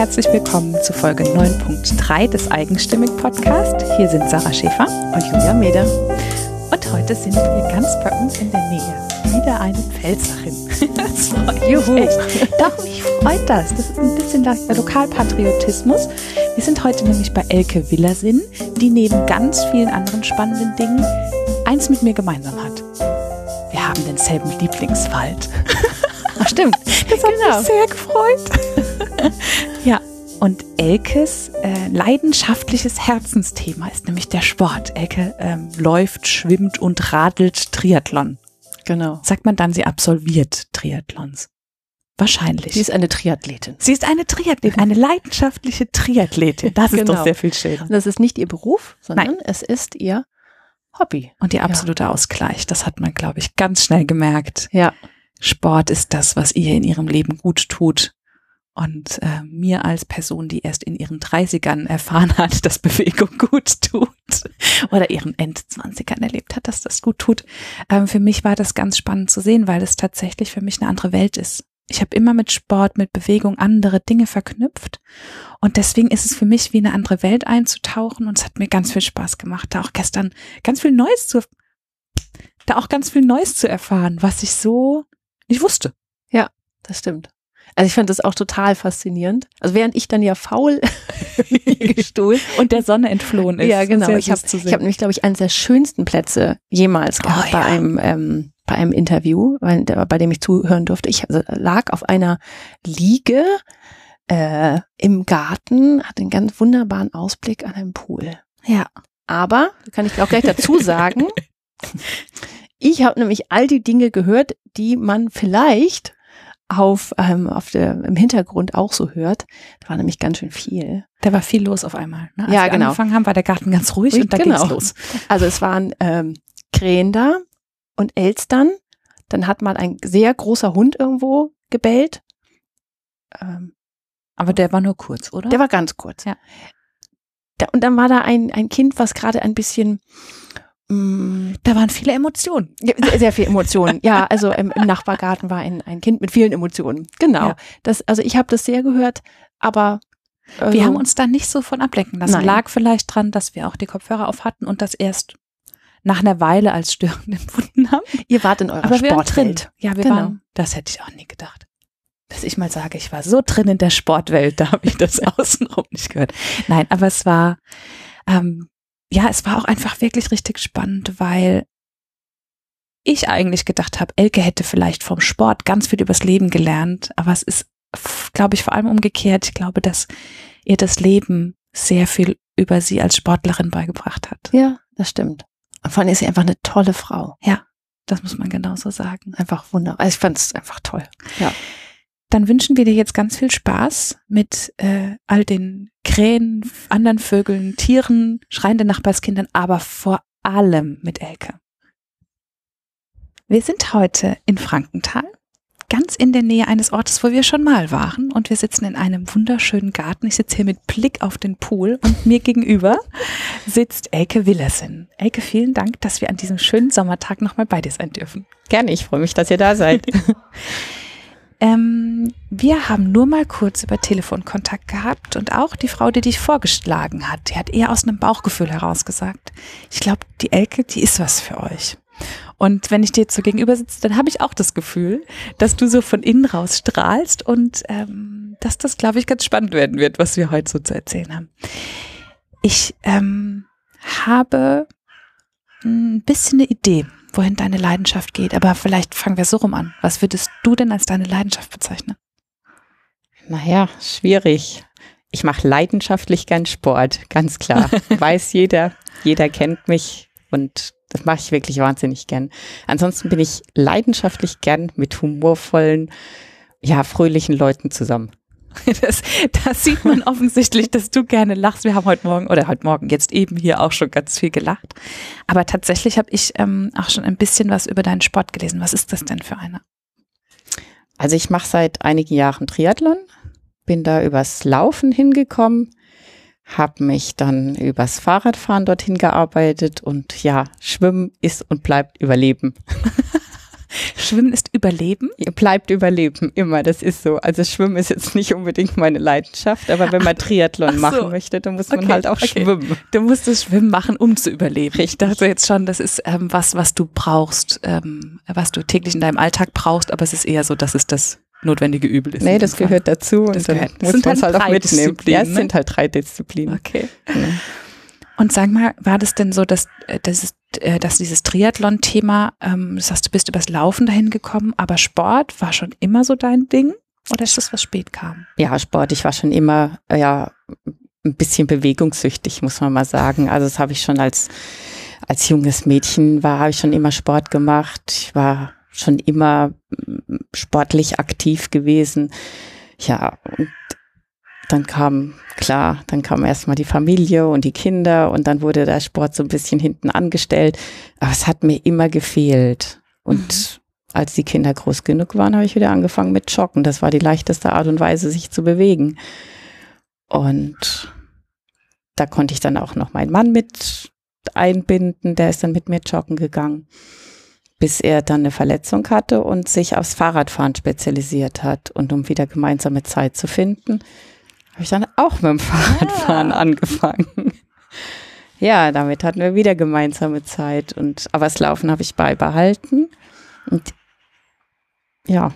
herzlich willkommen zu Folge 9.3 des Eigenstimmig Podcast. Hier sind Sarah Schäfer und Julia Meder. Und heute sind wir ganz bei uns in der Nähe. Wieder eine Pfälzerin. Das freut Juhu. mich echt. Doch, mich freut das. Das ist ein bisschen Lokalpatriotismus. Wir sind heute nämlich bei Elke Willersinn, die neben ganz vielen anderen spannenden Dingen eins mit mir gemeinsam hat. Wir haben denselben Lieblingswald. Ach, stimmt. Das hat genau. mich sehr gefreut. Und Elkes äh, leidenschaftliches Herzensthema ist nämlich der Sport. Elke ähm, läuft, schwimmt und radelt Triathlon. Genau. Sagt man dann, sie absolviert Triathlons? Wahrscheinlich. Sie ist eine Triathletin. Sie ist eine Triathletin, eine leidenschaftliche Triathletin. Das genau. ist doch genau. sehr viel schöner. Und das ist nicht ihr Beruf, sondern Nein. es ist ihr Hobby. Und ihr absoluter ja. Ausgleich. Das hat man, glaube ich, ganz schnell gemerkt. Ja. Sport ist das, was ihr in ihrem Leben gut tut. Und äh, mir als Person, die erst in ihren 30ern erfahren hat, dass Bewegung gut tut oder ihren Endzwanzigern erlebt hat, dass das gut tut, ähm, für mich war das ganz spannend zu sehen, weil es tatsächlich für mich eine andere Welt ist. Ich habe immer mit Sport, mit Bewegung andere Dinge verknüpft. Und deswegen ist es für mich wie eine andere Welt einzutauchen. Und es hat mir ganz viel Spaß gemacht, da auch gestern ganz viel Neues zu, da auch ganz viel Neues zu erfahren, was ich so nicht wusste. Ja, das stimmt. Also ich fand das auch total faszinierend. Also während ich dann ja faul gestohlen und der Sonne entflohen ist. Ja, genau. Ich habe hab nämlich, glaube ich, eines der schönsten Plätze jemals oh, gehabt oh, bei ja. einem ähm, bei einem Interview, bei, bei dem ich zuhören durfte. Ich also, lag auf einer Liege äh, im Garten, hatte einen ganz wunderbaren Ausblick an einem Pool. Ja. Aber, kann ich auch gleich dazu sagen, ich habe nämlich all die Dinge gehört, die man vielleicht auf, ähm, auf der, im Hintergrund auch so hört. Da war nämlich ganz schön viel. Da war viel los auf einmal. Ne? Als ja, wir genau. angefangen haben, war der Garten ganz ruhig, ruhig und da genau. ging's los. Also es waren ähm, Krähen da und Elstern. Dann hat mal ein sehr großer Hund irgendwo gebellt. Ähm, Aber der war nur kurz, oder? Der war ganz kurz. Ja. Da, und dann war da ein, ein Kind, was gerade ein bisschen da waren viele Emotionen. Sehr, sehr viele Emotionen. ja, also im, im, Nachbargarten war ein, ein Kind mit vielen Emotionen. Genau. Ja. Das, also ich habe das sehr gehört, aber äh, wir haben uns da nicht so von ablenken lassen. Nein. Lag vielleicht dran, dass wir auch die Kopfhörer auf hatten und das erst nach einer Weile als störend empfunden haben. Ihr wart in eurer aber Sportwelt. Ja, wir genau. waren. Das hätte ich auch nie gedacht. Dass ich mal sage, ich war so drin in der Sportwelt, da habe ich das außenrum nicht gehört. Nein, aber es war ähm, ja, es war auch einfach wirklich richtig spannend, weil ich eigentlich gedacht habe, Elke hätte vielleicht vom Sport ganz viel übers Leben gelernt, aber es ist, glaube ich, vor allem umgekehrt. Ich glaube, dass ihr das Leben sehr viel über sie als Sportlerin beigebracht hat. Ja, das stimmt. Und vor allem ist sie einfach eine tolle Frau. Ja, das muss man genauso sagen. Einfach wunderbar. Also ich fand es einfach toll. Ja dann wünschen wir dir jetzt ganz viel Spaß mit äh, all den Krähen, anderen Vögeln, Tieren, schreienden Nachbarskindern, aber vor allem mit Elke. Wir sind heute in Frankenthal, ganz in der Nähe eines Ortes, wo wir schon mal waren. Und wir sitzen in einem wunderschönen Garten. Ich sitze hier mit Blick auf den Pool und mir gegenüber sitzt Elke Willersen. Elke, vielen Dank, dass wir an diesem schönen Sommertag nochmal bei dir sein dürfen. Gerne, ich freue mich, dass ihr da seid. Ähm, wir haben nur mal kurz über Telefonkontakt gehabt und auch die Frau, die dich vorgeschlagen hat, die hat eher aus einem Bauchgefühl heraus gesagt, ich glaube, die Elke, die ist was für euch. Und wenn ich dir jetzt so gegenüber sitze, dann habe ich auch das Gefühl, dass du so von innen raus strahlst und ähm, dass das, glaube ich, ganz spannend werden wird, was wir heute so zu erzählen haben. Ich ähm, habe ein bisschen eine Idee, wohin deine Leidenschaft geht. Aber vielleicht fangen wir so rum an. Was würdest du denn als deine Leidenschaft bezeichnen? Naja, schwierig. Ich mache leidenschaftlich gern Sport, ganz klar. Weiß jeder, jeder kennt mich und das mache ich wirklich wahnsinnig gern. Ansonsten bin ich leidenschaftlich gern mit humorvollen, ja, fröhlichen Leuten zusammen. Das, das sieht man offensichtlich, dass du gerne lachst. Wir haben heute Morgen oder heute Morgen jetzt eben hier auch schon ganz viel gelacht. Aber tatsächlich habe ich ähm, auch schon ein bisschen was über deinen Sport gelesen. Was ist das denn für einer? Also ich mache seit einigen Jahren Triathlon, bin da übers Laufen hingekommen, habe mich dann übers Fahrradfahren dorthin gearbeitet und ja, Schwimmen ist und bleibt Überleben. Schwimmen ist Überleben? Bleibt Überleben, immer, das ist so. Also Schwimmen ist jetzt nicht unbedingt meine Leidenschaft, aber wenn man Triathlon so. machen möchte, dann muss man okay, halt auch okay. schwimmen. Du musst das Schwimmen machen, um zu überleben. Richtig. Ich dachte jetzt schon, das ist ähm, was, was du brauchst, ähm, was du täglich in deinem Alltag brauchst, aber es ist eher so, dass es das notwendige Übel ist. Nee, das gehört dazu das und dann gehört. muss man es halt auch mitnehmen. Ja, es ne? sind halt drei Disziplinen. Okay. Ja. Und sag mal, war das denn so, dass, äh, dass, äh, dass dieses Triathlon-Thema, ähm, das heißt, du bist übers Laufen dahin gekommen, aber Sport war schon immer so dein Ding? Oder ist das, was spät kam? Ja, Sport. Ich war schon immer, ja, ein bisschen bewegungssüchtig, muss man mal sagen. Also das habe ich schon als, als junges Mädchen war, habe ich schon immer Sport gemacht. Ich war schon immer mm, sportlich aktiv gewesen. Ja, und dann kam, klar, dann kam erstmal die Familie und die Kinder und dann wurde der Sport so ein bisschen hinten angestellt. Aber es hat mir immer gefehlt. Und mhm. als die Kinder groß genug waren, habe ich wieder angefangen mit Joggen. Das war die leichteste Art und Weise, sich zu bewegen. Und da konnte ich dann auch noch meinen Mann mit einbinden. Der ist dann mit mir joggen gegangen, bis er dann eine Verletzung hatte und sich aufs Fahrradfahren spezialisiert hat. Und um wieder gemeinsame Zeit zu finden, habe ich dann auch mit dem Fahrradfahren ah. angefangen. Ja, damit hatten wir wieder gemeinsame Zeit. Und aber das Laufen habe ich beibehalten. Und ja,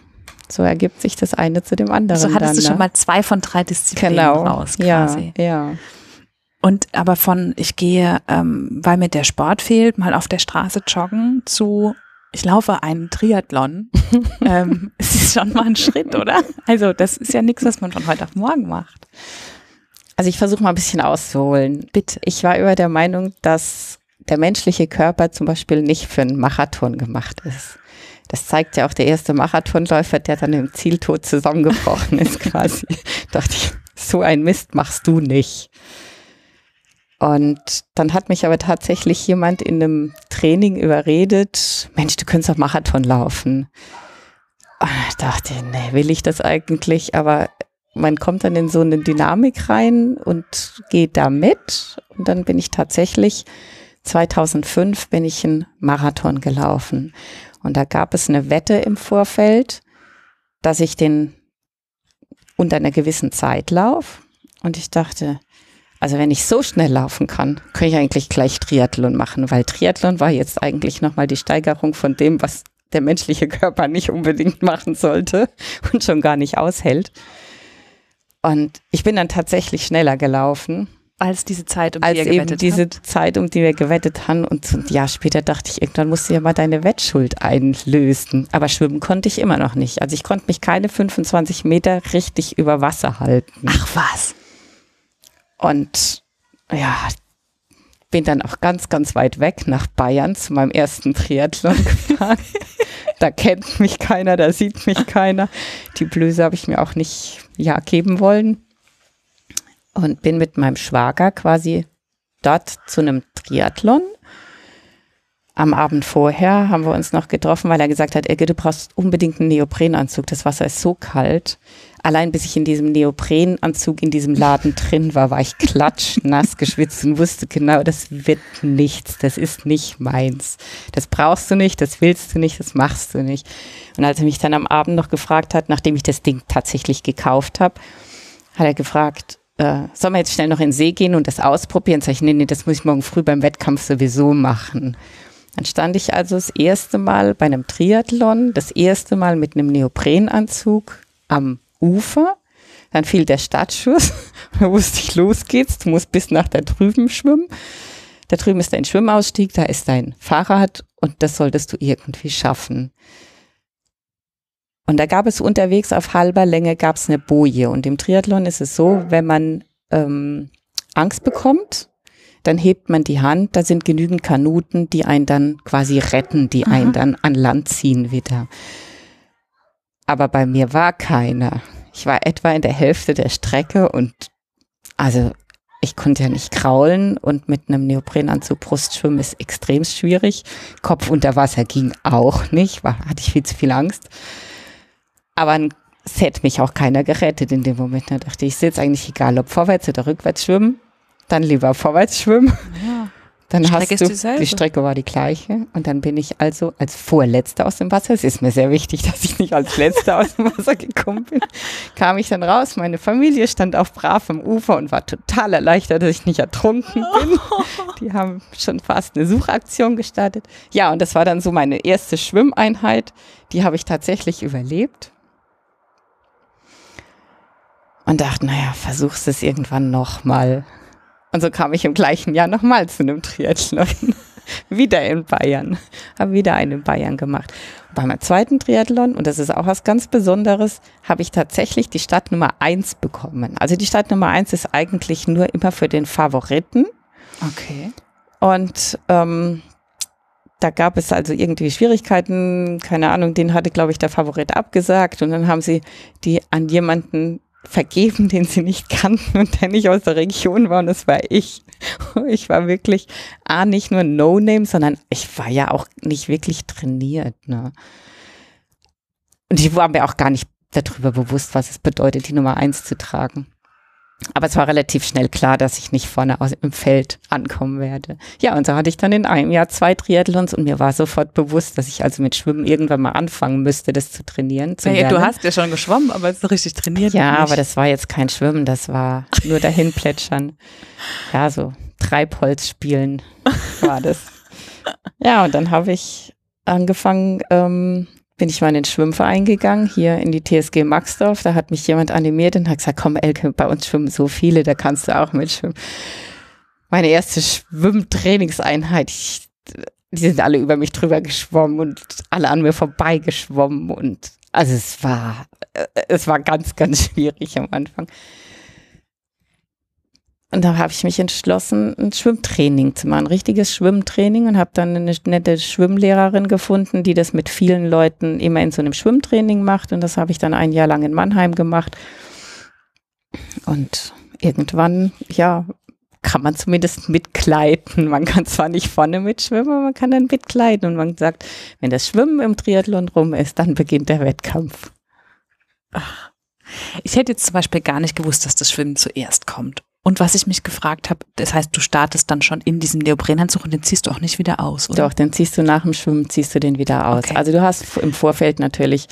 so ergibt sich das eine zu dem anderen. So hattest dann, du schon ne? mal zwei von drei Disziplinen genau. raus, quasi. Ja, ja. Und aber von ich gehe, ähm, weil mir der Sport fehlt, mal auf der Straße joggen zu ich laufe einen Triathlon. ähm, es ist schon mal ein Schritt, oder? Also das ist ja nichts, was man von heute auf morgen macht. Also ich versuche mal ein bisschen auszuholen. Bitte. Ich war über der Meinung, dass der menschliche Körper zum Beispiel nicht für einen Marathon gemacht ist. Das zeigt ja auch der erste Marathonläufer, der dann im Zieltod zusammengebrochen ist quasi. dachte ich, so ein Mist machst du nicht. Und dann hat mich aber tatsächlich jemand in einem Training überredet, Mensch, du könntest auch Marathon laufen. Und ich dachte, nee, will ich das eigentlich? Aber man kommt dann in so eine Dynamik rein und geht da mit. Und dann bin ich tatsächlich 2005 bin ich einen Marathon gelaufen. Und da gab es eine Wette im Vorfeld, dass ich den unter einer gewissen Zeit laufe. Und ich dachte, also wenn ich so schnell laufen kann, kann ich eigentlich gleich Triathlon machen, weil Triathlon war jetzt eigentlich nochmal die Steigerung von dem, was der menschliche Körper nicht unbedingt machen sollte und schon gar nicht aushält. Und ich bin dann tatsächlich schneller gelaufen. Als diese Zeit, um die ihr gewettet eben diese. Zeit, um die wir gewettet haben. Und ein Jahr später dachte ich, irgendwann musst du ja mal deine Wettschuld einlösen. Aber schwimmen konnte ich immer noch nicht. Also ich konnte mich keine 25 Meter richtig über Wasser halten. Ach was. Und ja, bin dann auch ganz, ganz weit weg nach Bayern zu meinem ersten Triathlon gefahren. da kennt mich keiner, da sieht mich keiner. Die Blöße habe ich mir auch nicht ja, geben wollen. Und bin mit meinem Schwager quasi dort zu einem Triathlon. Am Abend vorher haben wir uns noch getroffen, weil er gesagt hat, Egge, du brauchst unbedingt einen Neoprenanzug. Das Wasser ist so kalt allein bis ich in diesem Neoprenanzug in diesem Laden drin war, war ich klatschnass geschwitzt und wusste genau, das wird nichts, das ist nicht meins. Das brauchst du nicht, das willst du nicht, das machst du nicht. Und als er mich dann am Abend noch gefragt hat, nachdem ich das Ding tatsächlich gekauft habe, hat er gefragt, äh, sollen wir jetzt schnell noch in den See gehen und das ausprobieren? Sag ich, nee, nee, das muss ich morgen früh beim Wettkampf sowieso machen. Dann stand ich also das erste Mal bei einem Triathlon, das erste Mal mit einem Neoprenanzug am Ufer. Dann fiel der Startschuss. Da wusste ich, los geht's. Du musst bis nach da drüben schwimmen. Da drüben ist dein Schwimmausstieg, da ist dein Fahrrad und das solltest du irgendwie schaffen. Und da gab es unterwegs auf halber Länge gab es eine Boje. Und im Triathlon ist es so, wenn man ähm, Angst bekommt, dann hebt man die Hand, da sind genügend Kanuten, die einen dann quasi retten, die einen dann an Land ziehen wieder. Aber bei mir war keiner. Ich war etwa in der Hälfte der Strecke und also ich konnte ja nicht kraulen und mit einem Neoprenanzug Brustschwimmen ist extrem schwierig. Kopf unter Wasser ging auch nicht, war, hatte ich viel zu viel Angst. Aber es hätte mich auch keiner gerettet in dem Moment. Da dachte ich, ist jetzt eigentlich egal, ob vorwärts oder rückwärts schwimmen, dann lieber vorwärts schwimmen. Dann Strecke hast du, dieselbe. die Strecke war die gleiche und dann bin ich also als Vorletzte aus dem Wasser, es ist mir sehr wichtig, dass ich nicht als Letzte aus dem Wasser gekommen bin, kam ich dann raus, meine Familie stand auf brav am Ufer und war total erleichtert, dass ich nicht ertrunken bin. Die haben schon fast eine Suchaktion gestartet. Ja, und das war dann so meine erste Schwimmeinheit, die habe ich tatsächlich überlebt. Und dachte, naja, versuchst es irgendwann nochmal. Und so kam ich im gleichen Jahr nochmal zu einem Triathlon. wieder in Bayern. Habe wieder einen in Bayern gemacht. Bei meinem zweiten Triathlon, und das ist auch was ganz Besonderes, habe ich tatsächlich die Stadt Nummer eins bekommen. Also die Stadt Nummer eins ist eigentlich nur immer für den Favoriten. Okay. Und ähm, da gab es also irgendwie Schwierigkeiten, keine Ahnung, den hatte, glaube ich, der Favorit abgesagt und dann haben sie die an jemanden vergeben, den sie nicht kannten und der nicht aus der Region war und das war ich. Ich war wirklich, ah, nicht nur No-Name, sondern ich war ja auch nicht wirklich trainiert. Ne? Und ich war mir auch gar nicht darüber bewusst, was es bedeutet, die Nummer eins zu tragen. Aber es war relativ schnell klar, dass ich nicht vorne aus, im Feld ankommen werde. Ja, und so hatte ich dann in einem Jahr zwei Triathlons und mir war sofort bewusst, dass ich also mit Schwimmen irgendwann mal anfangen müsste, das zu trainieren. Zu Ja, du hast ja schon geschwommen, aber so richtig trainiert. Ja, nicht. aber das war jetzt kein Schwimmen, das war nur dahin plätschern. Ja, so Treibholz spielen war das. Ja, und dann habe ich angefangen, ähm, bin ich mal in den Schwimmverein gegangen, hier in die TSG Maxdorf. Da hat mich jemand animiert und hat gesagt, komm Elke, bei uns schwimmen so viele, da kannst du auch mitschwimmen. Meine erste Schwimmtrainingseinheit, ich, die sind alle über mich drüber geschwommen und alle an mir vorbei geschwommen und also es war, äh, es war ganz, ganz schwierig am Anfang. Und da habe ich mich entschlossen, ein Schwimmtraining zu machen, ein richtiges Schwimmtraining und habe dann eine nette Schwimmlehrerin gefunden, die das mit vielen Leuten immer in so einem Schwimmtraining macht. Und das habe ich dann ein Jahr lang in Mannheim gemacht. Und irgendwann, ja, kann man zumindest mitkleiden. Man kann zwar nicht vorne mitschwimmen, aber man kann dann mitkleiden. Und man sagt, wenn das Schwimmen im Triathlon rum ist, dann beginnt der Wettkampf. Ich hätte jetzt zum Beispiel gar nicht gewusst, dass das Schwimmen zuerst kommt. Und was ich mich gefragt habe, das heißt, du startest dann schon in diesem Neoprenanzug und den ziehst du auch nicht wieder aus, oder? Doch, dann ziehst du nach dem Schwimmen, ziehst du den wieder aus. Okay. Also du hast im Vorfeld natürlich,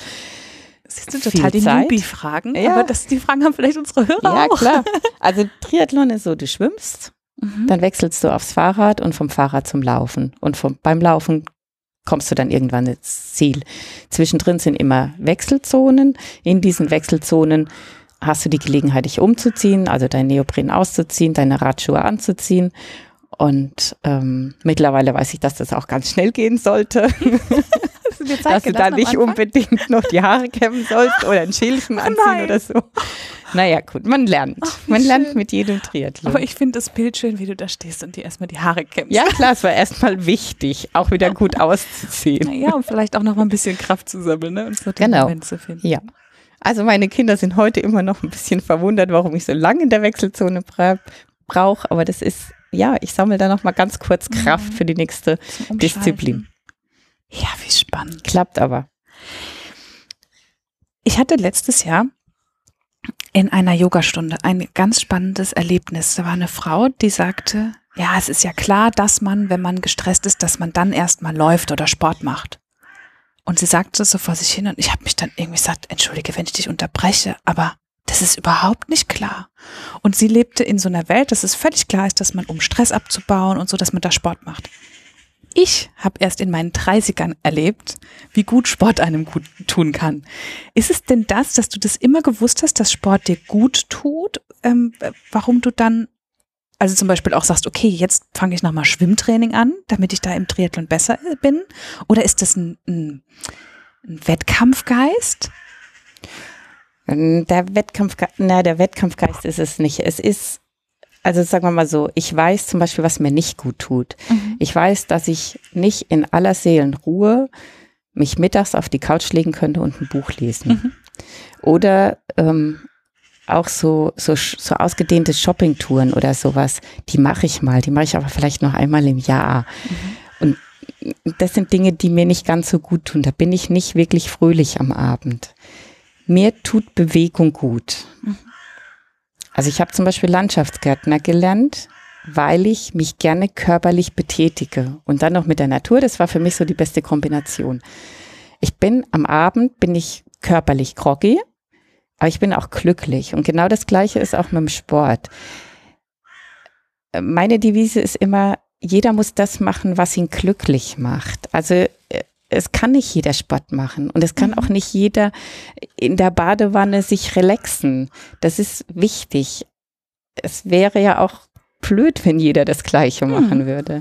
Siehst du total die. Newbie-Fragen, Ja. aber das, die Fragen haben vielleicht unsere Hörer ja auch. klar. Also Triathlon ist so, du schwimmst, Mhm. dann wechselst du aufs Fahrrad und vom Fahrrad zum Laufen. Und vom, beim Laufen kommst du dann irgendwann ins Ziel. Zwischendrin sind immer Wechselzonen. In diesen Wechselzonen hast du die Gelegenheit, dich umzuziehen, also dein Neopren auszuziehen, deine Radschuhe anzuziehen. Und ähm, mittlerweile weiß ich, dass das auch ganz schnell gehen sollte. Du dass du da nicht unbedingt noch die Haare kämmen sollst oder ein Schälchen anziehen nein. oder so. Naja, gut, man lernt. Ach, man lernt schön. mit jedem Triathlon. Aber ich finde das Bild schön, wie du da stehst und dir erstmal die Haare kämmst. ja, klar, es war erstmal wichtig, auch wieder gut auszuziehen. Ja, und vielleicht auch noch mal ein bisschen Kraft zu sammeln, ne? Und so den Genau. Moment zu finden. Ja. Also meine Kinder sind heute immer noch ein bisschen verwundert, warum ich so lange in der Wechselzone bra brauche. Aber das ist, ja, ich sammle da noch mal ganz kurz Kraft für die nächste. Disziplin. Ja, wie spannend. Klappt aber. Ich hatte letztes Jahr in einer Yogastunde ein ganz spannendes Erlebnis. Da war eine Frau, die sagte, ja, es ist ja klar, dass man, wenn man gestresst ist, dass man dann erstmal läuft oder Sport macht. Und sie sagte so vor sich hin und ich habe mich dann irgendwie gesagt, entschuldige, wenn ich dich unterbreche, aber das ist überhaupt nicht klar. Und sie lebte in so einer Welt, dass es völlig klar ist, dass man, um Stress abzubauen und so, dass man da Sport macht. Ich habe erst in meinen 30ern erlebt, wie gut Sport einem gut tun kann. Ist es denn das, dass du das immer gewusst hast, dass Sport dir gut tut? Ähm, äh, warum du dann, also zum Beispiel auch sagst, okay, jetzt fange ich nochmal Schwimmtraining an, damit ich da im Triathlon besser bin? Oder ist das ein, ein, ein Wettkampfgeist? Der Wettkampfgeist, na, der Wettkampfgeist ist es nicht. Es ist, also sagen wir mal so, ich weiß zum Beispiel, was mir nicht gut tut. Ich weiß, dass ich nicht in aller Seelenruhe mich mittags auf die Couch legen könnte und ein Buch lesen. Mhm. Oder ähm, auch so, so, so ausgedehnte Shoppingtouren oder sowas, die mache ich mal, die mache ich aber vielleicht noch einmal im Jahr. Und das sind Dinge, die mir nicht ganz so gut tun. Da bin ich nicht wirklich fröhlich am Abend. Mir tut Bewegung gut. Also ich habe zum Beispiel Landschaftsgärtner gelernt weil ich mich gerne körperlich betätige und dann noch mit der Natur. Das war für mich so die beste Kombination. Ich bin am Abend, bin ich körperlich groggy, aber ich bin auch glücklich. Und genau das Gleiche ist auch mit dem Sport. Meine Devise ist immer, jeder muss das machen, was ihn glücklich macht. Also äh, es kann nicht jeder Sport machen und es kann mhm. auch nicht jeder in der Badewanne sich relaxen. Das ist wichtig. Es wäre ja auch blöd, wenn jeder das Gleiche mhm. machen würde.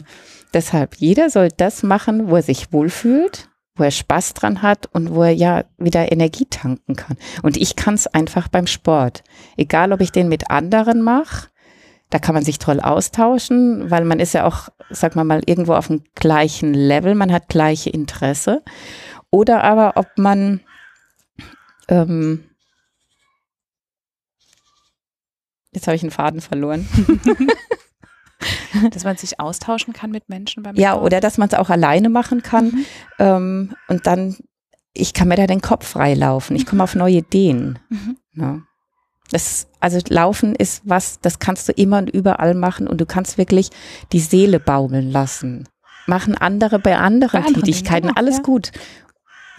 Deshalb, jeder soll das machen, wo er sich wohlfühlt, wo er Spaß dran hat und wo er ja wieder Energie tanken kann. Und ich kann es einfach beim Sport. Egal, ob ich den mit anderen mache da kann man sich toll austauschen, weil man ist ja auch, sag mal mal, irgendwo auf dem gleichen Level, man hat gleiche Interesse. Oder aber ob man ähm, jetzt habe ich einen Faden verloren. dass man sich austauschen kann mit Menschen beim Ja, Sport. oder dass man es auch alleine machen kann. Mhm. Ähm, und dann, ich kann mir da den Kopf freilaufen. Ich komme auf neue Ideen. Mhm. Ja. Das, also Laufen ist was, das kannst du immer und überall machen und du kannst wirklich die Seele baumeln lassen. Machen andere bei anderen, bei anderen Tätigkeiten, Dingen, alles ja. gut.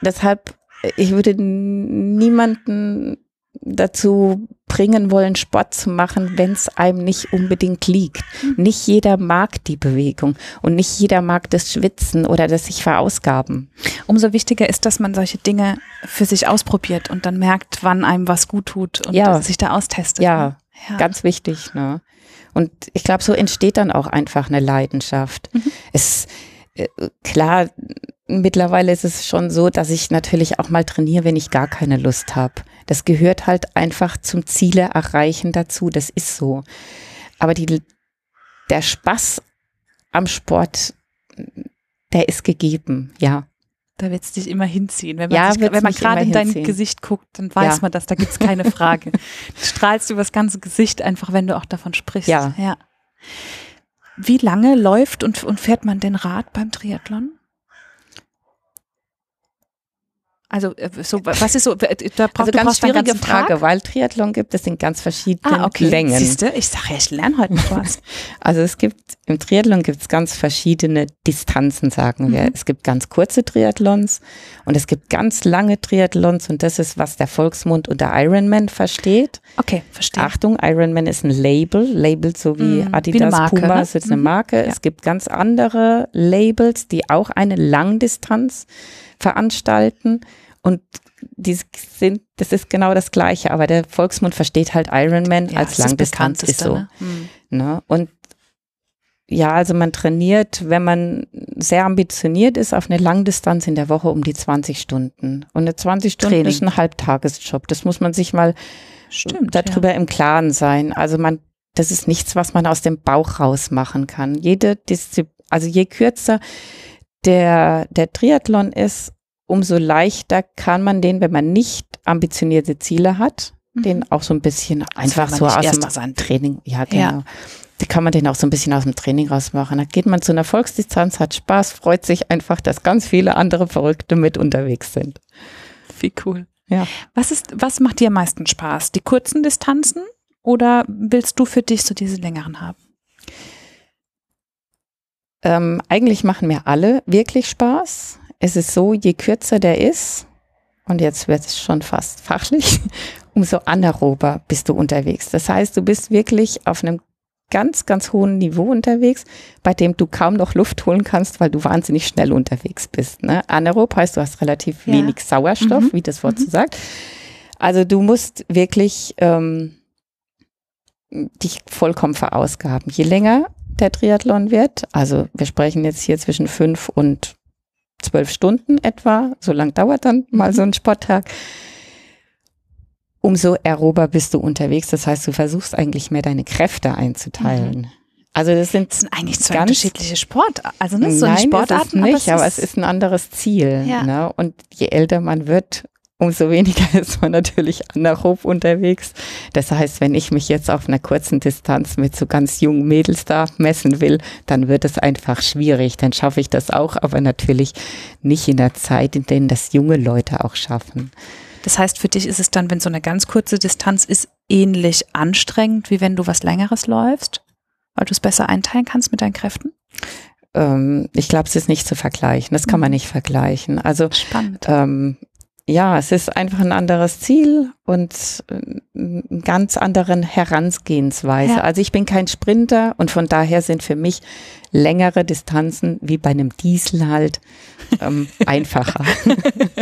Deshalb, ich würde niemanden dazu bringen wollen, Sport zu machen, wenn es einem nicht unbedingt liegt. Mhm. Nicht jeder mag die Bewegung und nicht jeder mag das Schwitzen oder das sich verausgaben. Umso wichtiger ist, dass man solche Dinge für sich ausprobiert und dann merkt, wann einem was gut tut und ja. sich da austestet. Ja, ne? ja. ganz wichtig. Ne? Und ich glaube, so entsteht dann auch einfach eine Leidenschaft. Mhm. Es äh, klar, mittlerweile ist es schon so, dass ich natürlich auch mal trainiere, wenn ich gar keine Lust habe. Das gehört halt einfach zum Ziele erreichen dazu. Das ist so. Aber die, der Spaß am Sport, der ist gegeben, ja. Da wird es dich immer hinziehen. Wenn man, ja, sich, wenn man gerade in dein hinziehen. Gesicht guckt, dann weiß ja. man das, da gibt es keine Frage. du strahlst über das ganze Gesicht einfach, wenn du auch davon sprichst. Ja. ja. Wie lange läuft und, und fährt man den Rad beim Triathlon? Also äh, so, was ist so, da braucht, also ganz schwierige Frage, Tag? weil Triathlon gibt es in ganz verschiedenen ah, okay. Längen. Siehste, ich sage ja, ich lerne heute noch was. also es gibt, im Triathlon gibt es ganz verschiedene Distanzen, sagen wir. Mhm. Es gibt ganz kurze Triathlons und es gibt ganz lange Triathlons und das ist, was der Volksmund unter Ironman versteht. Okay, verstehe. Achtung, Ironman ist ein Label, Label so wie mhm, Adidas, wie Marke, Puma, ne? ist eine mhm. Marke. Ja. Es gibt ganz andere Labels, die auch eine Langdistanz veranstalten. Und die sind, das ist genau das Gleiche, aber der Volksmund versteht halt Ironman ja, als Langdistanz ist so. Ne? Hm. Ne? Und ja, also man trainiert, wenn man sehr ambitioniert ist, auf eine Langdistanz in der Woche um die 20 Stunden. Und eine 20 Stunden Training. ist ein Halbtagesjob. Das muss man sich mal Stimmt, darüber ja. im Klaren sein. Also man, das ist nichts, was man aus dem Bauch raus machen kann. Jede Disziplin, also je kürzer der, der Triathlon ist, umso leichter kann man den, wenn man nicht ambitionierte Ziele hat, mhm. den auch so ein bisschen einfach so aus dem Training, ja genau. Ja. Kann man den auch so ein bisschen aus dem Training rausmachen. Da geht man zu einer Volksdistanz, hat Spaß, freut sich einfach, dass ganz viele andere Verrückte mit unterwegs sind. Wie cool. Ja. Was ist, was macht dir am meisten Spaß? Die kurzen Distanzen oder willst du für dich so diese längeren haben? Ähm, eigentlich machen mir alle wirklich Spaß es ist so, je kürzer der ist, und jetzt wird es schon fast fachlich, umso anaerober bist du unterwegs. Das heißt, du bist wirklich auf einem ganz, ganz hohen Niveau unterwegs, bei dem du kaum noch Luft holen kannst, weil du wahnsinnig schnell unterwegs bist. Ne? Anaerob heißt, du hast relativ ja. wenig Sauerstoff, mhm. wie das Wort mhm. so sagt. Also du musst wirklich ähm, dich vollkommen verausgaben. Je länger der Triathlon wird, also wir sprechen jetzt hier zwischen fünf und zwölf Stunden etwa, so lang dauert dann mal mhm. so ein Sporttag, umso aerober bist du unterwegs. Das heißt, du versuchst eigentlich mehr deine Kräfte einzuteilen. Mhm. Also das sind, das sind eigentlich zwei unterschiedliche Sport, also nicht so nein, Sportarten, ist es nicht, aber es, aber es ist ein anderes Ziel. Ja. Ne? Und je älter man wird, umso weniger ist man natürlich anaerob unterwegs. Das heißt, wenn ich mich jetzt auf einer kurzen Distanz mit so ganz jungen Mädels da messen will, dann wird es einfach schwierig. Dann schaffe ich das auch, aber natürlich nicht in der Zeit, in der das junge Leute auch schaffen. Das heißt, für dich ist es dann, wenn so eine ganz kurze Distanz ist, ähnlich anstrengend, wie wenn du was längeres läufst? weil du es besser einteilen kannst mit deinen Kräften? Ähm, ich glaube, es ist nicht zu vergleichen. Das kann man Mhm. nicht vergleichen. Also Spannend. ähm, ja, es ist einfach ein anderes Ziel und äh, eine ganz anderen Herangehensweise. Ja. Also ich bin kein Sprinter und von daher sind für mich längere Distanzen wie bei einem Diesel halt ähm, einfacher.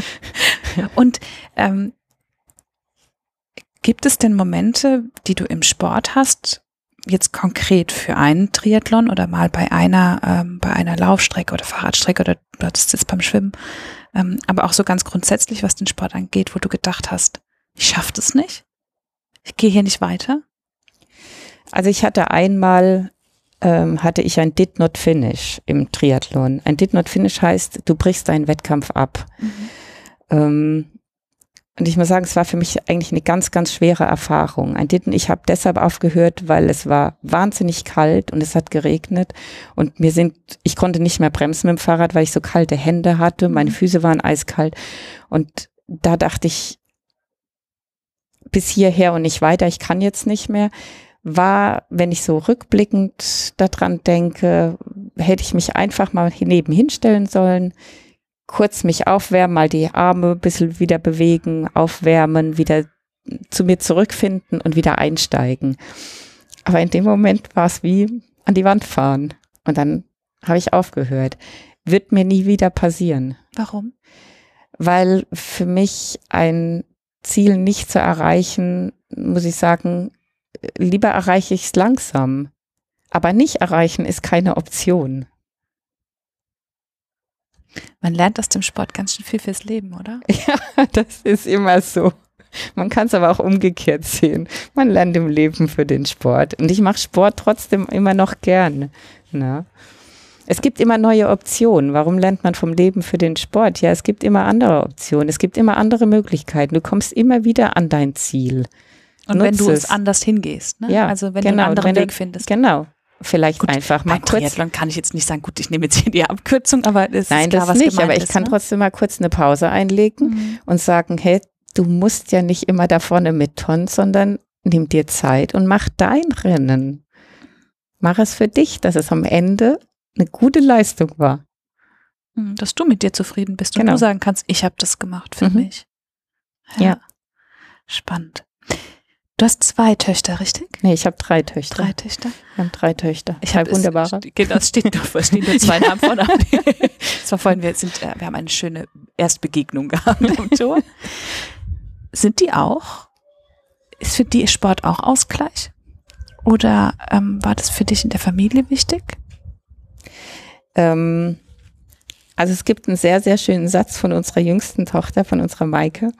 Und ähm, gibt es denn Momente, die du im Sport hast, jetzt konkret für einen Triathlon oder mal bei einer, ähm, bei einer Laufstrecke oder Fahrradstrecke oder du hattest jetzt beim Schwimmen, ähm, aber auch so ganz grundsätzlich, was den Sport angeht, wo du gedacht hast, ich schaff das nicht? Ich gehe hier nicht weiter? Also ich hatte einmal, ähm, hatte ich ein Did Not Finish im Triathlon. Ein Did Not Finish heißt, du brichst deinen Wettkampf ab. Ähm, und ich muss sagen, es war für mich eigentlich eine ganz, ganz schwere Erfahrung. Ein Did, ich habe deshalb aufgehört, weil es war wahnsinnig kalt und es hat geregnet und mir sind, ich konnte nicht mehr bremsen mit dem Fahrrad, weil ich so kalte Hände hatte. Meine Mhm. Füße waren eiskalt und da dachte ich, bis hierher und nicht weiter, ich kann jetzt nicht mehr war, wenn ich so rückblickend daran denke, hätte ich mich einfach mal nebenhin stellen sollen, kurz mich aufwärmen, mal die Arme ein bisschen wieder bewegen, aufwärmen, wieder zu mir zurückfinden und wieder einsteigen. Aber in dem Moment war es wie an die Wand fahren. Und dann habe ich aufgehört. Wird mir nie wieder passieren, Warum? weil für mich ein Ziel nicht zu erreichen, muss ich sagen, lieber erreiche ich es langsam. Aber nicht erreichen ist keine Option. Man lernt aus dem Sport ganz schön viel fürs Leben, oder? Ja, das ist immer so. Man kann es aber auch umgekehrt sehen. Man lernt im Leben für den Sport. Und ich mache Sport trotzdem immer noch gern. Ne? Es gibt immer neue Optionen. Warum lernt man vom Leben für den Sport? Ja, es gibt immer andere Optionen. Es gibt immer andere Möglichkeiten. Du kommst immer wieder an dein Ziel. Und wenn du es anders hingehst, ne? Ja, also wenn genau. du einen anderen Weg findest. Genau. Vielleicht Gut, einfach mal kurz. Triathlon kann ich jetzt nicht sagen, gut, ich nehme jetzt hier die Abkürzung, aber es Nein, ist klar, das was nicht. Aber ich ist, kann ne? trotzdem mal kurz eine Pause einlegen Mhm. und sagen, hey, du musst ja nicht immer da vorne mitton, sondern nimm dir Zeit und mach dein Rennen. Mach es für dich, dass es am Ende eine gute Leistung war. Mhm, Dass du mit dir zufrieden bist und Genau. du sagen kannst, ich habe das gemacht für Mhm. mich. Ja. Spannend. Du hast zwei Töchter, richtig? Nee, ich habe drei Töchter. Drei Töchter? Wir haben drei Töchter. Ich habe wunderbare. Genau, es steht nur, es stehen nur zwei Namen vorne. Das war vorhin, wir sind, äh, wir haben eine schöne Erstbegegnung gehabt am Tor. Sind die auch? Ist für die Sport auch Ausgleich? Oder ähm, war das für dich in der Familie wichtig? Ähm, also es gibt einen sehr, sehr schönen Satz von unserer jüngsten Tochter, von unserer Maike.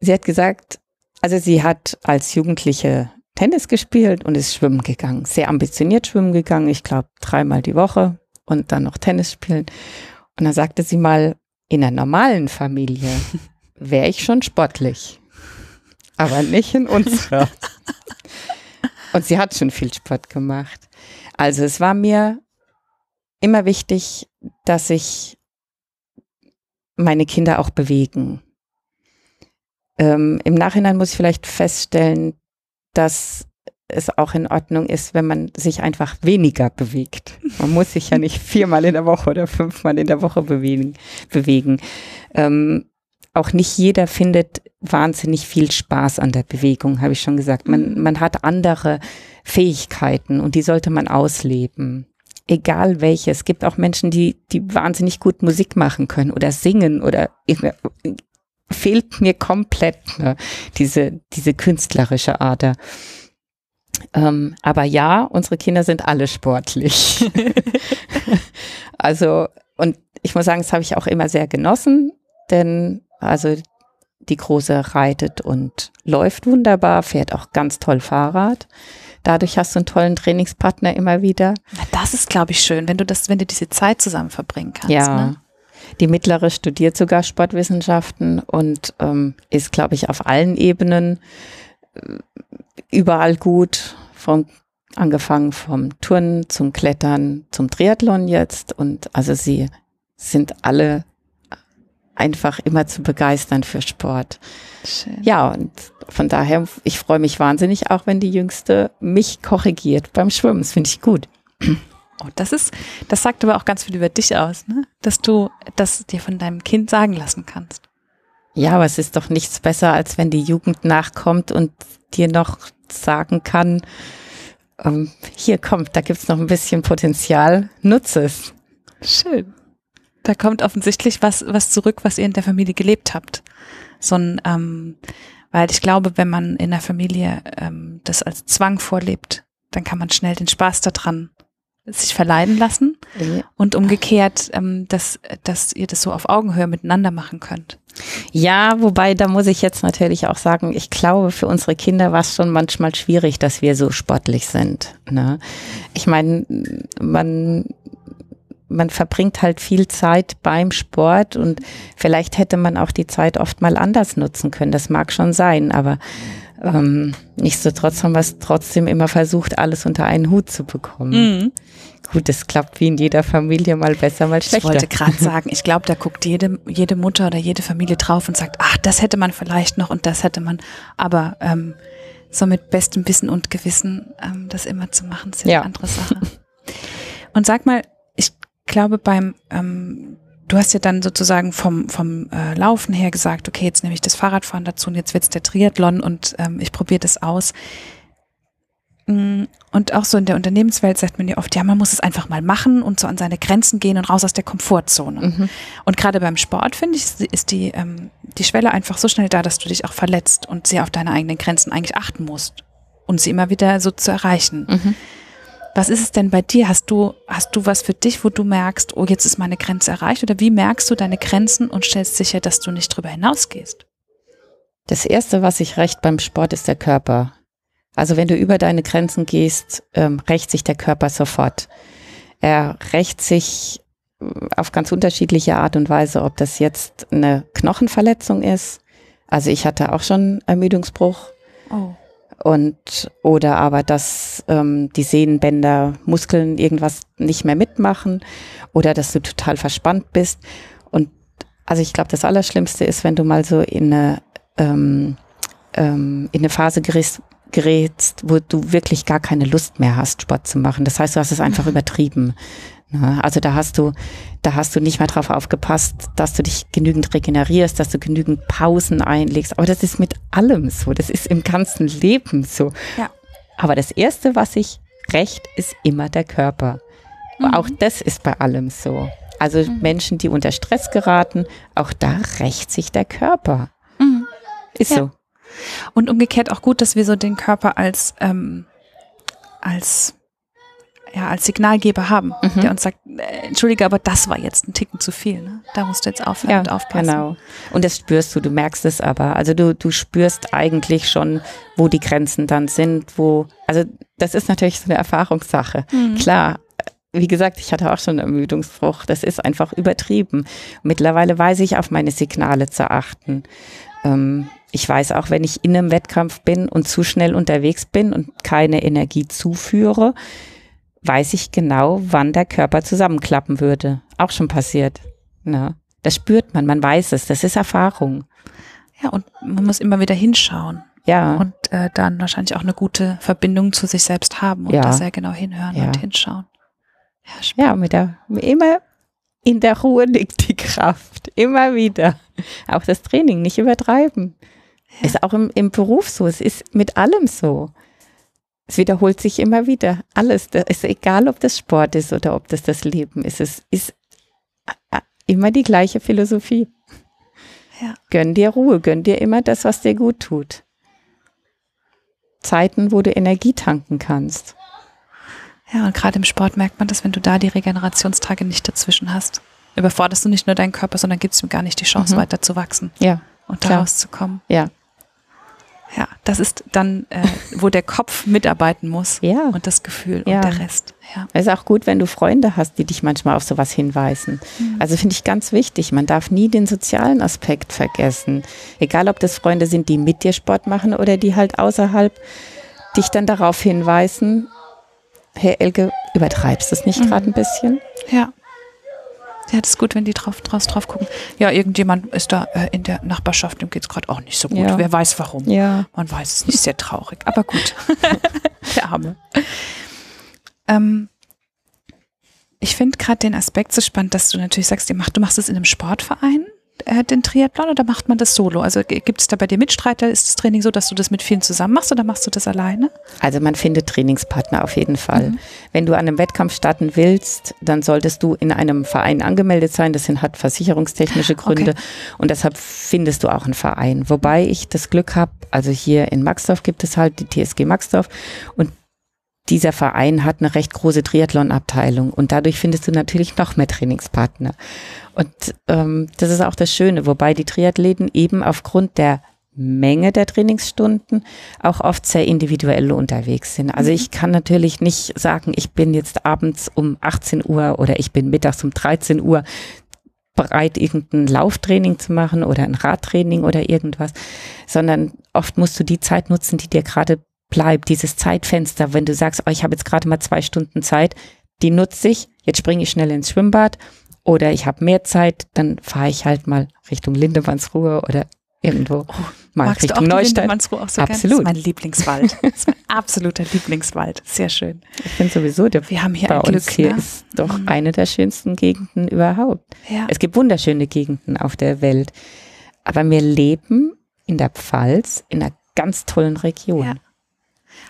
Sie hat gesagt, also sie hat als Jugendliche Tennis gespielt und ist schwimmen gegangen. Sehr ambitioniert schwimmen gegangen, ich glaube dreimal die Woche und dann noch Tennis spielen. Und dann sagte sie mal, in einer normalen Familie wäre ich schon sportlich, aber nicht in unserer. Und sie hat schon viel Sport gemacht. Also es war mir immer wichtig, dass sich meine Kinder auch bewegen. Ähm, Im Nachhinein muss ich vielleicht feststellen, dass es auch in Ordnung ist, wenn man sich einfach weniger bewegt. Man muss sich ja nicht viermal in der Woche oder fünfmal in der Woche bewegen. bewegen. Ähm, auch nicht jeder findet wahnsinnig viel Spaß an der Bewegung, habe ich schon gesagt. Man, Mhm. man hat andere Fähigkeiten und die sollte man ausleben. Egal welche. Es gibt auch Menschen, die, die wahnsinnig gut Musik machen können oder singen oder fehlt mir komplett ne, diese, diese künstlerische Ader. Ähm, aber ja, unsere Kinder sind alle sportlich. also, und ich muss sagen, das habe ich auch immer sehr genossen, denn also die Große reitet und läuft wunderbar, fährt auch ganz toll Fahrrad. Dadurch hast du einen tollen Trainingspartner immer wieder. Na, Das ist, glaube ich, schön, wenn du das, wenn du diese Zeit zusammen verbringen kannst. Ja. Ne? Die mittlere studiert sogar Sportwissenschaften und ähm, ist, glaube ich, auf allen Ebenen äh, überall gut, vom, angefangen vom Turnen zum Klettern zum Triathlon jetzt. Und also sie sind alle einfach immer zu begeistern für Sport. Schön. Ja, und von daher, ich freue mich wahnsinnig, auch wenn die Jüngste mich korrigiert beim Schwimmen. Das finde ich gut. Oh, das ist, das sagt aber auch ganz viel über dich aus, ne? Dass du das dir von deinem Kind sagen lassen kannst. Ja, aber es ist doch nichts besser, als wenn die Jugend nachkommt und dir noch sagen kann, ähm, hier kommt, da gibt's noch ein bisschen Potenzial, nutze es. Schön. Da kommt offensichtlich was, was zurück, was ihr in der Familie gelebt habt. So ein, ähm, weil ich glaube, wenn man in der Familie ähm, das als Zwang vorlebt, dann kann man schnell den Spaß daran sich verleiden lassen und umgekehrt, ähm, dass, dass ihr das so auf Augenhöhe miteinander machen könnt. Ja, wobei, da muss ich jetzt natürlich auch sagen, ich glaube, für unsere Kinder war es schon manchmal schwierig, dass wir so sportlich sind. Ne? Ich meine, man, man verbringt halt viel Zeit beim Sport und vielleicht hätte man auch die Zeit oft mal anders nutzen können. Das mag schon sein, aber ähm, nichtsdestotrotz haben wir es trotzdem immer versucht, alles unter einen Hut zu bekommen. Mhm. Gut, es klappt wie in jeder Familie mal besser, mal schlechter. Ich wollte gerade sagen, ich glaube, da guckt jede, jede Mutter oder jede Familie drauf und sagt, ach, das hätte man vielleicht noch und das hätte man, aber ähm, so mit bestem Wissen und Gewissen ähm, das immer zu machen, ist ja, eine andere Sache. Und sag mal, ich glaube beim ähm, du hast ja dann sozusagen vom, vom äh, Laufen her gesagt, okay, jetzt nehme ich das Fahrradfahren dazu und jetzt wird's der Triathlon und ähm, ich probiere das aus. Mm, und auch so in der Unternehmenswelt sagt man ja oft, ja, man muss es einfach mal machen und so an seine Grenzen gehen und raus aus der Komfortzone. Mhm. Und gerade beim Sport, finde ich, ist die, ähm, die Schwelle einfach so schnell da, dass du dich auch verletzt und sehr auf deine eigenen Grenzen eigentlich achten musst und sie immer wieder so zu erreichen. Mhm. Was ist es denn bei dir? Hast du, hast du was für dich, wo du merkst, oh, jetzt ist meine Grenze erreicht? Oder wie merkst du deine Grenzen und stellst sicher, dass du nicht drüber hinausgehst? Das erste, was ich recht beim Sport, ist der Körper. Also wenn du über deine Grenzen gehst, ähm, rächt sich der Körper sofort. Er rächt sich äh, auf ganz unterschiedliche Art und Weise, ob das jetzt eine Knochenverletzung ist. Also ich hatte auch schon Ermüdungsbruch. Oh und oder aber dass ähm, die Sehnenbänder, Muskeln irgendwas nicht mehr mitmachen oder dass du total verspannt bist. Und also ich glaube, das Allerschlimmste ist, wenn du mal so in eine, ähm, ähm, in eine Phase gerätst, gerätst, wo du wirklich gar keine Lust mehr hast, Sport zu machen. Das heißt, du hast es einfach mhm. übertrieben. Ne? Also da hast du, da hast du nicht mehr drauf aufgepasst, dass du dich genügend regenerierst, dass du genügend Pausen einlegst. Aber das ist mit allem so. Das ist im ganzen Leben so. Ja. Aber das erste, was ich recht, ist immer der Körper. Mhm. Auch das ist bei allem so. Also mhm. Menschen, die unter Stress geraten, auch da rächt sich der Körper. Mhm. Ist ja. so. Und umgekehrt auch gut, dass wir so den Körper als, ähm, als ja, als Signalgeber haben, mhm. der uns sagt, äh, entschuldige, aber das war jetzt ein Ticken zu viel. Ne? Da musst du jetzt aufhören ja, und aufpassen. Genau. Und das spürst du, du merkst es aber. Also du, du spürst eigentlich schon, wo die Grenzen dann sind, wo, also das ist natürlich so eine Erfahrungssache. Mhm. Klar, wie gesagt, ich hatte auch schon einen Ermüdungsbruch. Das ist einfach übertrieben. Mittlerweile weiß ich auf meine Signale zu achten. Ähm, ich weiß auch, wenn ich in einem Wettkampf bin und zu schnell unterwegs bin und keine Energie zuführe, weiß ich genau, wann der Körper zusammenklappen würde. Auch schon passiert. Ne? Das spürt man, man weiß es, das ist Erfahrung. Ja, und man muss immer wieder hinschauen. Ja. Und äh, dann wahrscheinlich auch eine gute Verbindung zu sich selbst haben und ja. da sehr genau hinhören ja. und hinschauen. Ja, ja, mit der, immer in der Ruhe liegt die Kraft. Immer wieder. Auch das Training nicht übertreiben. Ja. Ist auch im, im Beruf so. Es ist mit allem so. Es wiederholt sich immer wieder. Alles. Das ist egal, ob das Sport ist oder ob das das Leben ist. Es ist äh, immer die gleiche Philosophie. Ja. Gönn dir Ruhe, gönn dir immer das, was dir gut tut. Zeiten, wo du Energie tanken kannst. Ja, und gerade im Sport merkt man, dass wenn du da die Regenerationstage nicht dazwischen hast, überforderst du nicht nur deinen Körper, sondern gibst ihm gar nicht die Chance, mhm. weiter zu wachsen. Ja. Und daraus zu kommen. Ja. Ja, das ist dann, äh, wo der Kopf mitarbeiten muss ja. und das Gefühl ja. und der Rest. Ja. Es ist auch gut, wenn du Freunde hast, die dich manchmal auf sowas hinweisen. Mhm. Also finde ich ganz wichtig. Man darf nie den sozialen Aspekt vergessen. Egal, ob das Freunde sind, die mit dir Sport machen oder die halt außerhalb dich dann darauf hinweisen, Herr Elke, übertreibst du es nicht mhm. gerade ein bisschen? Ja. Ja, das ist gut, wenn die drauf, draus drauf gucken. Ja, irgendjemand ist da äh, in der Nachbarschaft, dem geht's gerade auch nicht so gut. Ja. Wer weiß warum. Ja. Man weiß es nicht, sehr traurig, aber gut. der Arme. Ähm, ich finde gerade den Aspekt so spannend, dass du natürlich sagst, ihr macht, du machst es in einem Sportverein, äh, den Triathlon, oder macht man das solo? Also gibt es da bei dir Mitstreiter? Ist das Training so, dass du das mit vielen zusammen machst oder machst du das alleine? Also man findet Trainingspartner auf jeden Fall. Mhm. Wenn du an einem Wettkampf starten willst, dann solltest du in einem Verein angemeldet sein. Das sind, hat versicherungstechnische Gründe und deshalb findest du auch einen Verein. Wobei ich das Glück habe, also hier in Maxdorf gibt es halt die TSG Maxdorf und dieser Verein hat eine recht große Triathlon-Abteilung und dadurch findest du natürlich noch mehr Trainingspartner. Und ähm, das ist auch das Schöne, wobei die Triathleten eben aufgrund der Menge der Trainingsstunden auch oft sehr individuell unterwegs sind. Also ich kann natürlich nicht sagen, ich bin jetzt abends um 18 Uhr oder ich bin mittags um 13 Uhr bereit, irgendein Lauftraining zu machen oder ein Radtraining oder irgendwas, sondern oft musst du die Zeit nutzen, die dir gerade bleibt, dieses Zeitfenster, wenn du sagst, oh, ich habe jetzt gerade mal zwei Stunden Zeit, die nutze ich, jetzt springe ich schnell ins Schwimmbad oder ich habe mehr Zeit, dann fahre ich halt mal Richtung Lindemannsruhe oder irgendwo mal Magst du auch Richtung Neustadt. Lindemannsruhe auch so gern? Absolut. Das ist mein Lieblingswald. Das ist mein absoluter Lieblingswald. Sehr schön. Ich finde sowieso, der Wir haben hier bei ein uns Glück. hier ne? ist doch Mhm. eine der schönsten Gegenden überhaupt. Ja. Es gibt wunderschöne Gegenden auf der Welt. Aber wir leben in der Pfalz in einer ganz tollen Region. Ja.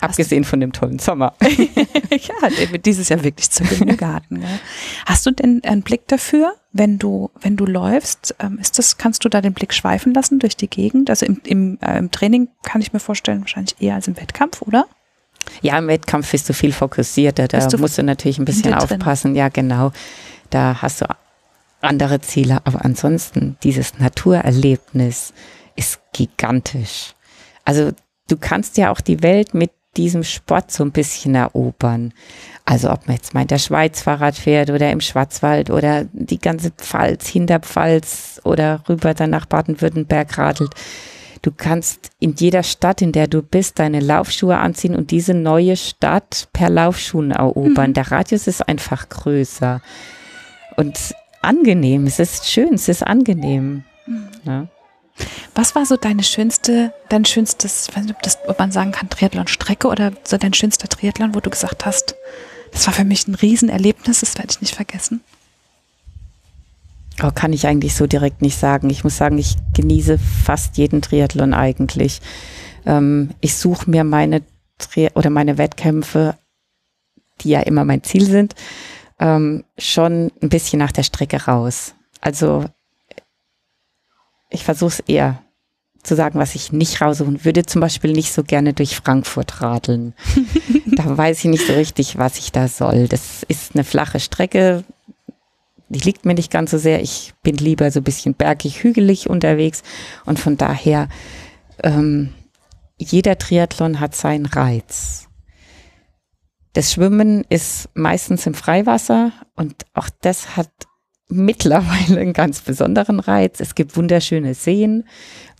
Abgesehen von dem tollen Sommer. ja, der wird dieses Jahr wirklich zu Garten. Gell? Hast du denn einen Blick dafür, wenn du, wenn du läufst, ähm, ist das, kannst du da den Blick schweifen lassen durch die Gegend? Also im, im, äh, im Training kann ich mir vorstellen, wahrscheinlich eher als im Wettkampf, oder? Ja, im Wettkampf bist du viel fokussierter. Da du musst du natürlich ein bisschen aufpassen. Ja, genau. Da hast du andere Ziele. Aber ansonsten, dieses Naturerlebnis ist gigantisch. Also du kannst ja auch die Welt mit diesem Sport so ein bisschen erobern. Also ob man jetzt mal in der Schweiz Fahrrad fährt oder im Schwarzwald oder die ganze Pfalz, Hinterpfalz oder rüber dann nach Baden-Württemberg radelt. Du kannst in jeder Stadt, in der du bist, deine Laufschuhe anziehen und diese neue Stadt per Laufschuhen erobern. Der Radius ist einfach größer und angenehm. Es ist schön, es ist angenehm. Ja. Was war so deine schönste, dein schönstes, weiß nicht, ob, das, ob man sagen kann, Triathlon-Strecke oder so dein schönster Triathlon, wo du gesagt hast, das war für mich ein Riesenerlebnis, das werde ich nicht vergessen. Oh, kann ich eigentlich so direkt nicht sagen. Ich muss sagen, ich genieße fast jeden Triathlon eigentlich. Ähm, ich suche mir meine Tri oder meine Wettkämpfe, die ja immer mein Ziel sind, ähm, schon ein bisschen nach der Strecke raus. Also ich versuche es eher zu sagen, was ich nicht raussuchen würde. Zum Beispiel nicht so gerne durch Frankfurt radeln. da weiß ich nicht so richtig, was ich da soll. Das ist eine flache Strecke, die liegt mir nicht ganz so sehr. Ich bin lieber so ein bisschen bergig, hügelig unterwegs und von daher, ähm, jeder Triathlon hat seinen Reiz. Das Schwimmen ist meistens im Freiwasser und auch das hat mittlerweile einen ganz besonderen Reiz. Es gibt wunderschöne Seen.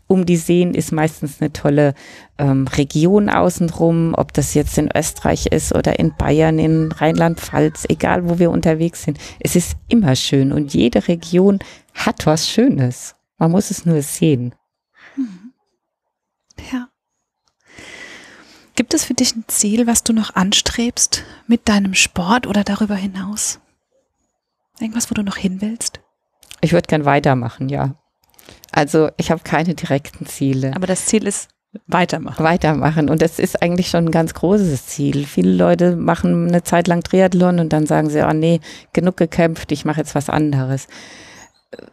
Um die Seen ist meistens eine tolle ähm, Region außenrum, ob das jetzt in Österreich ist oder in Bayern, in Rheinland-Pfalz, egal wo wir unterwegs sind. Es ist immer schön und jede Region hat was Schönes. Man muss es nur sehen. Ja. Gibt es für dich ein Ziel, was du noch anstrebst mit deinem Sport oder darüber hinaus? Irgendwas, wo du noch hin willst? Ich würde gern weitermachen, ja. Also ich habe keine direkten Ziele. Aber das Ziel ist weitermachen. weitermachen. Und das ist eigentlich schon ein ganz großes Ziel. Viele Leute machen eine Zeit lang Triathlon und dann sagen sie, oh nee, genug gekämpft, ich mache jetzt was anderes.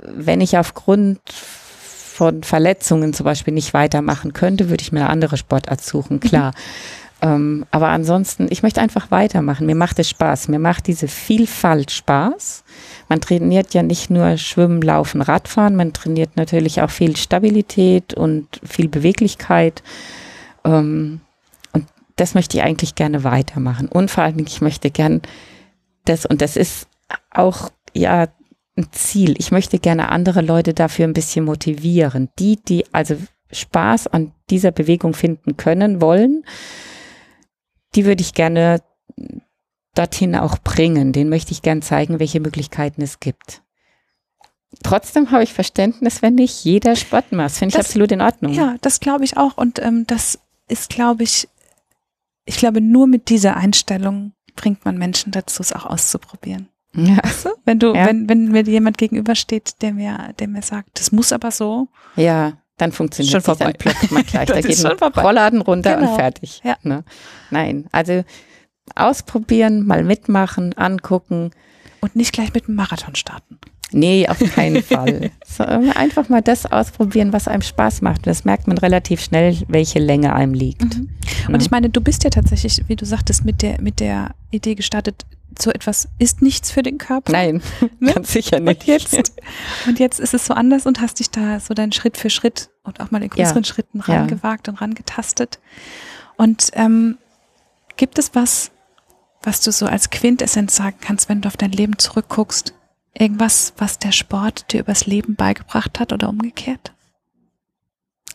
Wenn ich aufgrund von Verletzungen zum Beispiel nicht weitermachen könnte, würde ich mir eine andere Sportart suchen, klar. Ähm, aber ansonsten, ich möchte einfach weitermachen. Mir macht es Spaß. Mir macht diese Vielfalt Spaß. Man trainiert ja nicht nur Schwimmen, Laufen, Radfahren, man trainiert natürlich auch viel Stabilität und viel Beweglichkeit. Ähm, und das möchte ich eigentlich gerne weitermachen. Und vor allen Dingen, ich möchte gern das, und das ist auch ja ein Ziel. Ich möchte gerne andere Leute dafür ein bisschen motivieren. Die, die also Spaß an dieser Bewegung finden können, wollen, die würde ich gerne dorthin auch bringen. Den möchte ich gern zeigen, welche Möglichkeiten es gibt. trotzdem habe ich Verständnis, wenn nicht jeder Sport macht. Finde ich absolut in Ordnung. Ja, das glaube ich auch. Und ähm, das ist, glaube ich, ich glaube, nur mit dieser Einstellung bringt man Menschen dazu, es auch auszuprobieren. Ja. Du? Wenn du, Ja. wenn, wenn mir jemand gegenübersteht, der mir, der mir sagt, das muss aber so, Ja, dann funktioniert Schon es nicht, dann vorbei. ploppt man gleich. da geht ein vorbei. Rollladen runter Genau. und fertig. Ja. Ne? Nein, also ausprobieren, mal mitmachen, angucken. und nicht gleich mit einem Marathon starten. Nee, auf keinen Fall. So, einfach mal das ausprobieren, was einem Spaß macht. Und das merkt man relativ schnell, welche Länge einem liegt. Und Ne? ich meine, du bist ja tatsächlich, wie du sagtest, mit der, mit der Idee gestartet, so etwas ist nichts für den Körper. Nein, Ne? ganz sicher nicht. Und jetzt, und jetzt ist es so anders und hast dich da so deinen Schritt für Schritt und auch mal in größeren Schritten Ja. rangewagt und rangetastet. Und ähm, gibt es was, was du so als Quintessenz sagen kannst, wenn du auf dein Leben zurückguckst? Irgendwas, was der Sport dir übers Leben beigebracht hat oder umgekehrt?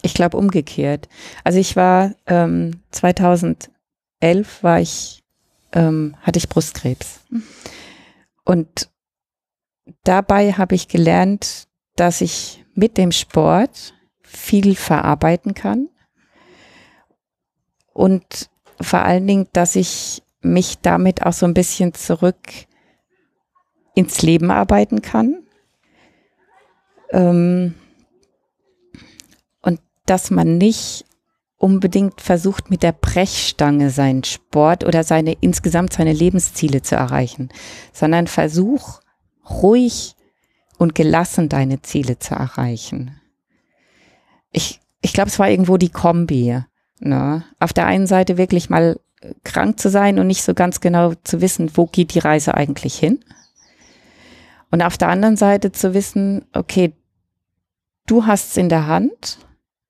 Ich glaube umgekehrt. Also ich war ähm, 2011 war ich ähm, hatte ich Brustkrebs und dabei habe ich gelernt, dass ich mit dem Sport viel verarbeiten kann und vor allen Dingen, dass ich mich damit auch so ein bisschen zurück ins Leben arbeiten kann. Ähm, und dass man nicht unbedingt versucht, mit der Brechstange seinen Sport oder seine insgesamt seine Lebensziele zu erreichen, sondern versuch ruhig und gelassen deine Ziele zu erreichen. Ich, ich glaube, es war irgendwo die Kombi. Ne? Auf der einen Seite wirklich mal krank zu sein und nicht so ganz genau zu wissen, wo geht die Reise eigentlich hin. Und auf der anderen Seite zu wissen, okay, du hast es in der Hand,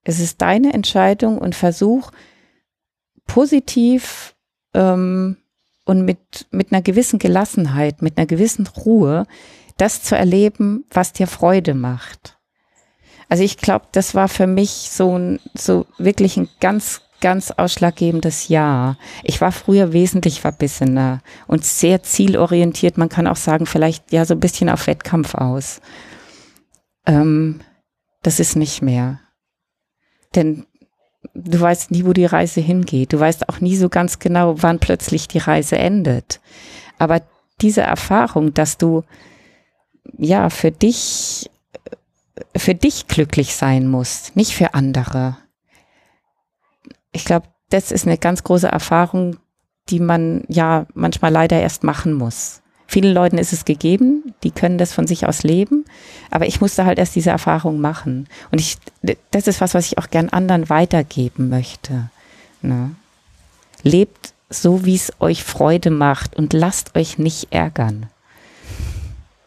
es ist deine Entscheidung und versuch positiv ähm, und mit, mit einer gewissen Gelassenheit, mit einer gewissen Ruhe, das zu erleben, was dir Freude macht. Also ich glaube, das war für mich so ein, so wirklich ein ganz, ganz ausschlaggebendes Jahr. Ich war früher wesentlich verbissener und sehr zielorientiert. Man kann auch sagen, vielleicht ja so ein bisschen auf Wettkampf aus. Ähm, das ist nicht mehr. Denn du weißt nie, wo die Reise hingeht. Du weißt auch nie so ganz genau, wann plötzlich die Reise endet. Aber diese Erfahrung, dass du ja für dich für dich glücklich sein musst, nicht für andere. Ich glaube, das ist eine ganz große Erfahrung, die man ja manchmal leider erst machen muss. Vielen Leuten ist es gegeben, die können das von sich aus leben, aber ich musste halt erst diese Erfahrung machen. Und ich, das ist was, was ich auch gern anderen weitergeben möchte. Ne? Lebt so, wie es euch Freude macht und lasst euch nicht ärgern.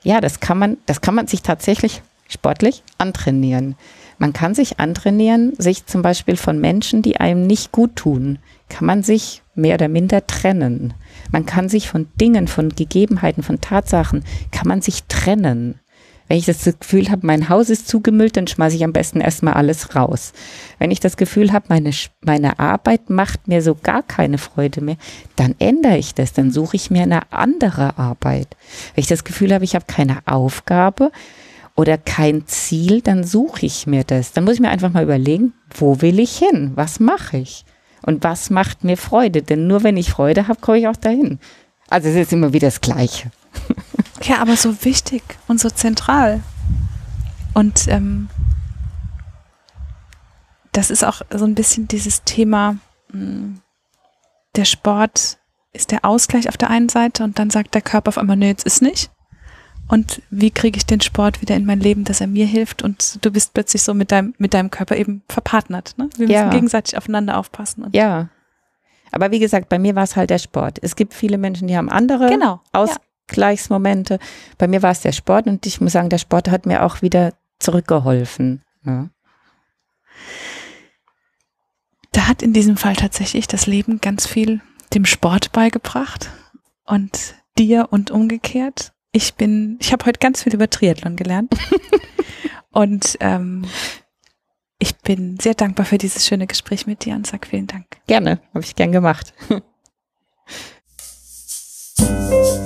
Ja, das kann man, das kann man sich tatsächlich sportlich antrainieren. Man kann sich antrainieren, sich zum Beispiel von Menschen, die einem nicht gut tun, kann man sich mehr oder minder trennen. Man kann sich von Dingen, von Gegebenheiten, von Tatsachen, kann man sich trennen. Wenn ich das Gefühl habe, mein Haus ist zugemüllt, dann schmeiße ich am besten erstmal alles raus. Wenn ich das Gefühl habe, meine, meine Arbeit macht mir so gar keine Freude mehr, dann ändere ich das, dann suche ich mir eine andere Arbeit. Wenn ich das Gefühl habe, ich habe keine Aufgabe oder kein Ziel, dann suche ich mir das. Dann muss ich mir einfach mal überlegen, wo will ich hin? Was mache ich? Und was macht mir Freude? Denn nur wenn ich Freude habe, komme ich auch dahin. Also es ist immer wieder das Gleiche. Ja, aber so wichtig und so zentral. Und ähm, das ist auch so ein bisschen dieses Thema, mh, der Sport ist der Ausgleich auf der einen Seite und dann sagt der Körper auf einmal, nee, jetzt ist nicht. Und wie kriege ich den Sport wieder in mein Leben, dass er mir hilft? Und du bist plötzlich so mit deinem, mit deinem Körper eben verpartnert. Ne? Wir Ja. müssen gegenseitig aufeinander aufpassen. Ja. Aber wie gesagt, bei mir war es halt der Sport. Es gibt viele Menschen, die haben andere Genau. ja. Ausgleichsmomente. Bei mir war es der Sport und ich muss sagen, der Sport hat mir auch wieder zurückgeholfen. Ja. Da hat in diesem Fall tatsächlich das Leben ganz viel dem Sport beigebracht und dir und umgekehrt. Ich bin, ich habe heute ganz viel über Triathlon gelernt und ähm, ich bin sehr dankbar für dieses schöne Gespräch mit dir und sag vielen Dank. Gerne, habe ich gern gemacht.